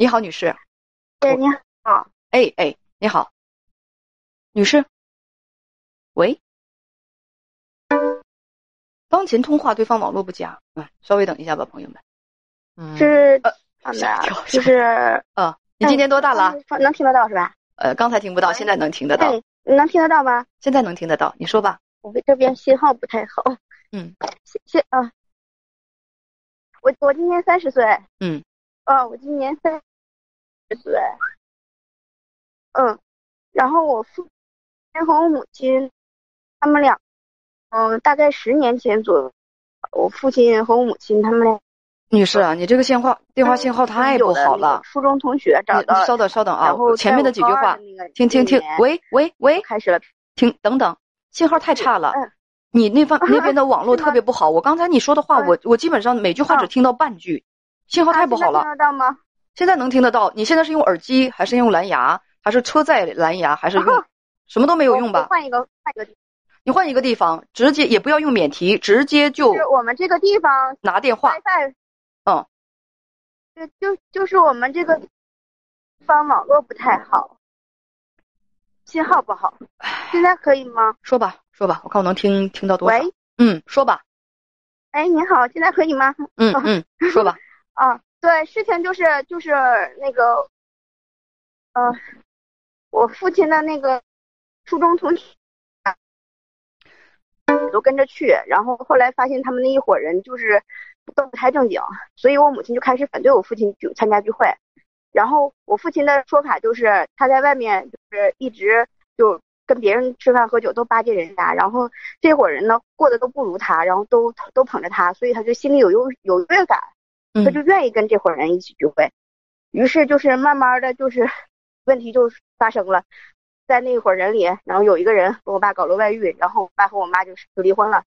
你好，女士。哎，你好。哎哎，你好，女士。喂。当前通话对方网络不佳，嗯，稍微等一下吧，朋友们。嗯。是呃，就是呃，你今年多大了？能听得到是吧？呃，刚才听不到，现在能听得到。能听得到吗？现在能听得到，你说吧。我们这边信号不太好。嗯。谢谢啊。我我今年三十岁。嗯。哦，我今年三。对，嗯，然后我父亲和我母亲，他们俩，嗯，大概十年前左右，我父亲和我母亲他们俩。女士啊，你这个信号电话信号太不好了。初中同学找到。稍等稍等啊，前面的几句话，听听听，喂喂喂，开始了，听等等，信号太差了，你那方 那边的网络特别不好，我刚才你说的话，我我基本上每句话只听到半句，信号太不好了。听得到吗？现在能听得到？你现在是用耳机还是用蓝牙？还是车载蓝牙？还是用什么都没有用吧？换一个，换一个。你换一个地方，直接也不要用免提，直接就。是我们这个地方拿电话。WiFi。嗯。就就就是我们这个地方网络不太好，信号不好。现在可以吗？说吧，说吧，我看我能听听到多少。喂。嗯，说吧。哎，你好，现在可以吗？嗯嗯，说吧。啊。对，事情就是就是那个，呃，我父亲的那个初中同学，都跟着去，然后后来发现他们那一伙人就是都不太正经，所以我母亲就开始反对我父亲去参加聚会。然后我父亲的说法就是他在外面就是一直就跟别人吃饭喝酒都巴结人家，然后这伙人呢过得都不如他，然后都都捧着他，所以他就心里有优有优越感。他就愿意跟这伙人一起聚会，于是就是慢慢的就是 问题就发生了，在那伙人里，然后有一个人跟我爸搞了外遇，然后我爸和我妈就是就离婚了，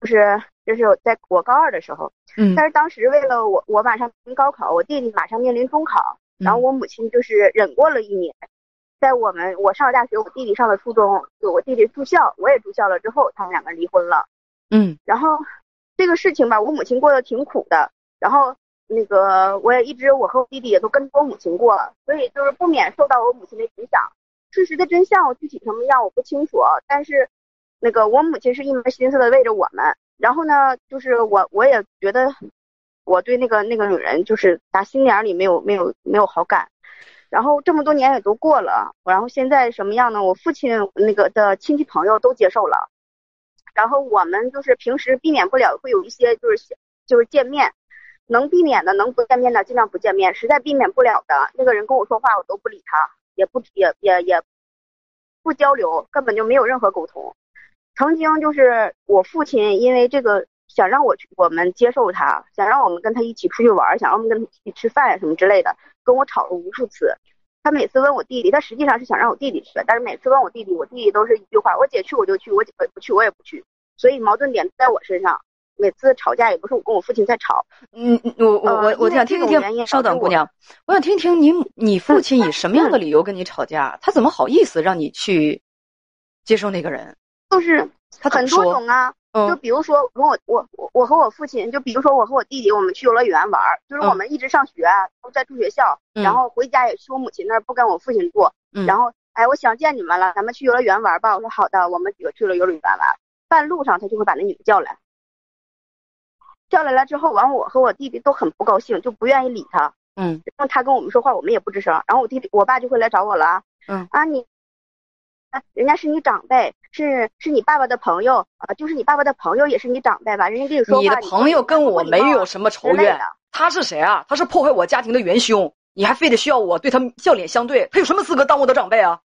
就是就是在我高二的时候，嗯，但是当时为了我我马上临高考，我弟弟马上面临中考，然后我母亲就是忍过了一年，在我们我上了大学，我弟弟上了初中，就我弟弟住校，我也住校了之后，他们两个离婚了，嗯，然后这个事情吧，我母亲过得挺苦的，然后。那个我也一直，我和我弟弟也都跟着我母亲过了，所以就是不免受到我母亲的影响。事实的真相具体什么样我不清楚，但是那个我母亲是一门心思的为着我们。然后呢，就是我我也觉得我对那个那个女人就是打心眼里没有没有没有好感。然后这么多年也都过了，然后现在什么样呢？我父亲那个的亲戚朋友都接受了，然后我们就是平时避免不了会有一些就是就是见面。能避免的，能不见面的尽量不见面。实在避免不了的，那个人跟我说话，我都不理他，也不也也也不交流，根本就没有任何沟通。曾经就是我父亲因为这个想让我去，我们接受他，想让我们跟他一起出去玩，想让我们跟他一起吃饭什么之类的，跟我吵了无数次。他每次问我弟弟，他实际上是想让我弟弟去，但是每次问我弟弟，我弟弟都是一句话：我姐去我就去，我姐不去我也不去。所以矛盾点在我身上。每次吵架也不是我跟我父亲在吵，嗯，我我我我想听一听，稍等，姑娘，我想听听你你父亲以什么样的理由跟你吵架？他怎么好意思让你去接受那个人？就是他很多种啊，就比如说我我我我和我父亲，就比如说我和我弟弟，我们去游乐园玩，就是我们一直上学都在住学校，然后回家也去我母亲那儿，不跟我父亲住，然后哎，我想见你们了，咱们去游乐园玩吧。我说好的，我们几个去了游乐园玩，半路上他就会把那女的叫来。叫来了之后，完我和我弟弟都很不高兴，就不愿意理他。嗯，然后他跟我们说话，我们也不吱声。然后我弟弟、我爸就会来找我了。嗯啊，你，人家是你长辈，是是你爸爸的朋友啊，就是你爸爸的朋友也是你长辈吧？人家跟你说话，你的朋友跟我没有什么仇怨。他是谁啊？他是破坏我家庭的元凶，你还非得需要我对他笑脸相对？他有什么资格当我的长辈啊？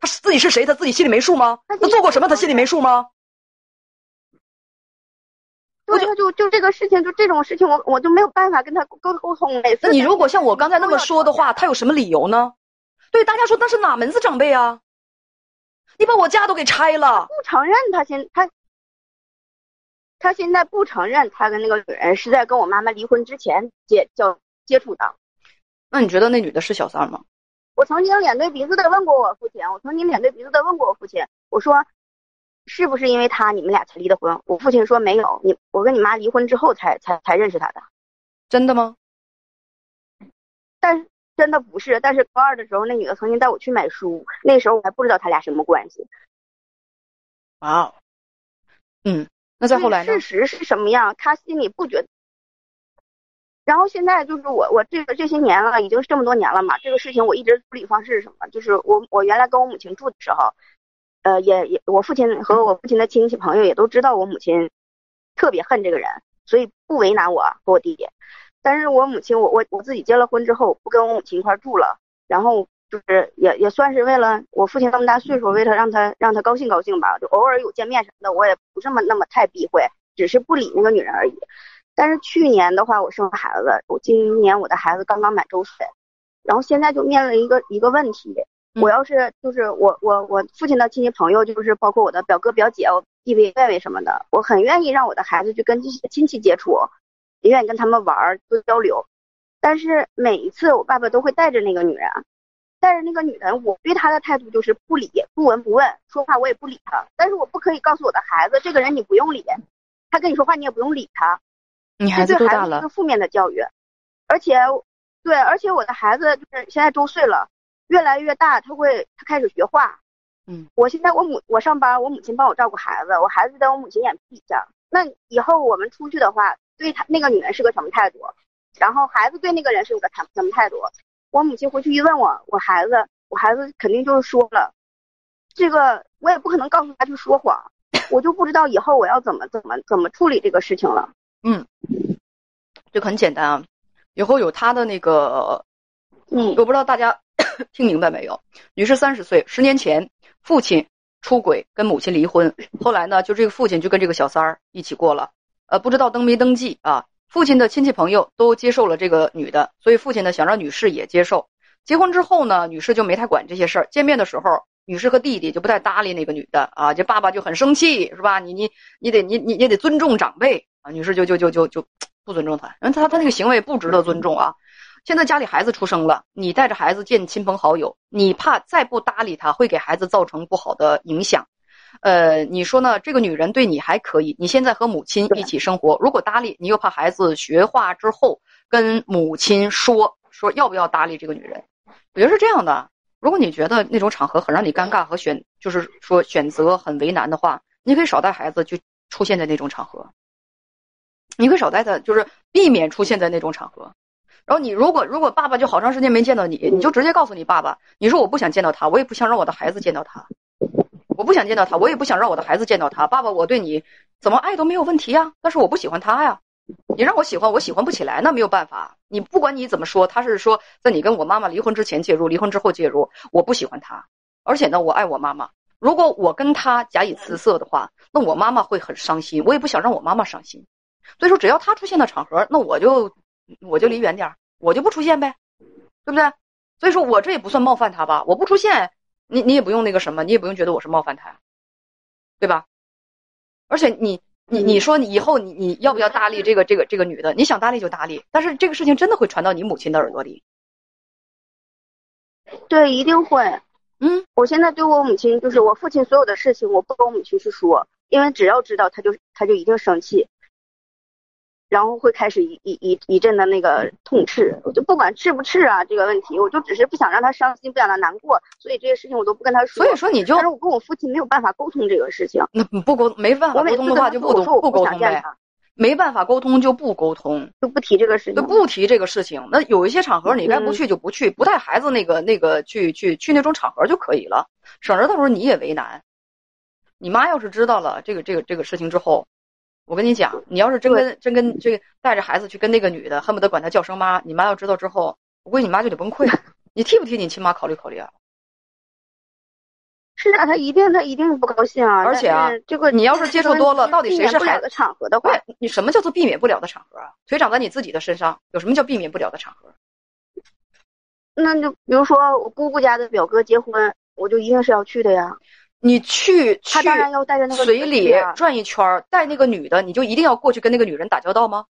他自己是谁？他自己心里没数吗？他做过什么？他心里没数吗？对，就就就这个事情，就这种事情，我我就没有办法跟他沟沟通。每次你如果像我刚才那么说的话，他有什么理由呢？对，大家说那是哪门子长辈啊？你把我家都给拆了，不承认他现他他现在不承认他跟那个女人是在跟我妈妈离婚之前接交接触的。那你觉得那女的是小三吗？我曾经脸对鼻子的问过我父亲，我曾经脸对鼻子的问过我父亲，我说是不是因为他你们俩才离的婚？我父亲说没有，你我跟你妈离婚之后才才才认识他的，真的吗？但是。真的不是，但是高二的时候，那女的曾经带我去买书，那时候我还不知道他俩什么关系。哇，嗯，那再后来呢？事实是什么样？他心里不觉得。然后现在就是我，我这个这些年了，已经这么多年了嘛，这个事情我一直处理方式是什么？就是我我原来跟我母亲住的时候，呃，也也我父亲和我父亲的亲戚朋友也都知道我母亲特别恨这个人，所以不为难我和我弟弟。但是我母亲，我我我自己结了婚之后，不跟我母亲一块住了，然后就是也也算是为了我父亲那么大岁数，为他让他让他高兴高兴吧，就偶尔有见面什么的，我也不这么那么太避讳，只是不理那个女人而已。但是去年的话，我生了孩子，我今年我的孩子刚刚满周岁，然后现在就面临一个一个问题，我要是就是我我我父亲的亲戚朋友，就是包括我的表哥表姐、我弟弟妹妹什么的，我很愿意让我的孩子去跟这些亲戚接触。也愿意跟他们玩儿多交流，但是每一次我爸爸都会带着那个女人，带着那个女人，我对她的态度就是不理不闻不问，说话我也不理她。但是我不可以告诉我的孩子，这个人你不用理，他跟你说话你也不用理他。你孩子多大了？是负面的教育，而且对，而且我的孩子就是现在周岁了，越来越大，他会他开始学画。嗯，我现在我母我上班，我母亲帮我照顾孩子，我孩子在我母亲眼皮底下。那以后我们出去的话。对他那个女人是个什么态度，然后孩子对那个人是个什什么态度？我母亲回去一问我，我孩子，我孩子肯定就是说了，这个我也不可能告诉他去说谎，我就不知道以后我要怎么怎么怎么处理这个事情了。嗯，就很简单啊，以后有他的那个，嗯，我不知道大家听明白没有？女士三十岁，十年前父亲出轨跟母亲离婚，后来呢，就这个父亲就跟这个小三儿一起过了。呃，不知道登没登记啊？父亲的亲戚朋友都接受了这个女的，所以父亲呢想让女士也接受。结婚之后呢，女士就没太管这些事儿。见面的时候，女士和弟弟就不太搭理那个女的啊，这爸爸就很生气，是吧？你你你得你你你得尊重长辈啊。女士就就就就就不尊重他，因为他他那个行为不值得尊重啊。现在家里孩子出生了，你带着孩子见亲朋好友，你怕再不搭理他，会给孩子造成不好的影响。呃，你说呢？这个女人对你还可以，你现在和母亲一起生活，如果搭理，你又怕孩子学话之后跟母亲说说要不要搭理这个女人？我觉得是这样的。如果你觉得那种场合很让你尴尬和选，就是说选择很为难的话，你可以少带孩子去出现在那种场合。你可以少带他，就是避免出现在那种场合。然后你如果如果爸爸就好长时间没见到你，你就直接告诉你爸爸，你说我不想见到他，我也不想让我的孩子见到他。我不想见到他，我也不想让我的孩子见到他。爸爸，我对你怎么爱都没有问题呀，但是我不喜欢他呀。你让我喜欢，我喜欢不起来，那没有办法。你不管你怎么说，他是说在你跟我妈妈离婚之前介入，离婚之后介入，我不喜欢他。而且呢，我爱我妈妈。如果我跟他假以辞色的话，那我妈妈会很伤心。我也不想让我妈妈伤心。所以说，只要他出现的场合，那我就我就离远点我就不出现呗，对不对？所以说我这也不算冒犯他吧？我不出现。你你也不用那个什么，你也不用觉得我是冒犯他，对吧？而且你你你说你以后你你要不要搭理这个这个这个女的？你想搭理就搭理，但是这个事情真的会传到你母亲的耳朵里。对，一定会。嗯，我现在对我母亲，就是我父亲所有的事情，我不跟我母亲去说，因为只要知道，他就他就一定生气。然后会开始一一一一阵的那个痛斥，我就不管斥不斥啊这个问题，我就只是不想让他伤心，不想让他难过，所以这些事情我都不跟他说。所以说你就，但是我跟我父亲没有办法沟通这个事情。那不沟没办法沟通的话就不沟不沟通呗。没办法沟通就不沟通，就不提这个事情。就不提这个事情。那有一些场合你该不去就不去，不带孩子那个那个去去去那种场合就可以了，省着到时候你也为难。你妈要是知道了这个这个这个事情之后。我跟你讲，你要是真跟真跟这个带着孩子去跟那个女的，恨不得管她叫声妈，你妈要知道之后，我估计你妈就得崩溃。你替不替你亲妈考虑考虑啊？是啊，她一定她一定不高兴啊。而且啊，这个你要是接触多了，到底谁是孩子的场合的话，你什么叫做避免不了的场合啊？腿长在你自己的身上，有什么叫避免不了的场合？那就比如说我姑姑家的表哥结婚，我就一定是要去的呀。你去，他当然要带着那个随礼转一圈，带那个女的，你就一定要过去跟那个女人打交道吗？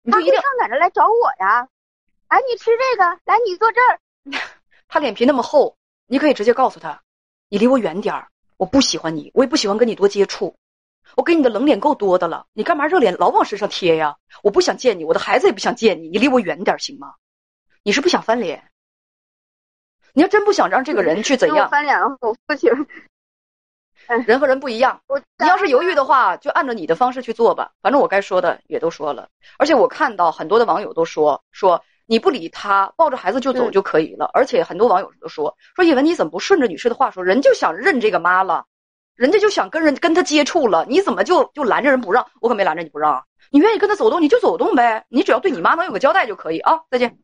你就一定上哪儿来找我呀？哎，你吃这个，来，你坐这儿。他脸皮那么厚，你可以直接告诉他，你离我远点儿，我不喜欢你，我也不喜欢跟你多接触。我给你的冷脸够多的了，你干嘛热脸老往身上贴呀？我不想见你，我的孩子也不想见你，你离我远点行吗？你是不想翻脸？你要真不想让这个人去怎样翻脸了，我父亲。人和人不一样，你要是犹豫的话，就按照你的方式去做吧。反正我该说的也都说了，而且我看到很多的网友都说说你不理他，抱着孩子就走就可以了。而且很多网友都说说叶文你怎么不顺着女士的话说，人就想认这个妈了，人家就想跟人跟他接触了，你怎么就就拦着人不让？我可没拦着你不让啊，你愿意跟他走动你就走动呗，你只要对你妈能有个交代就可以啊。再见。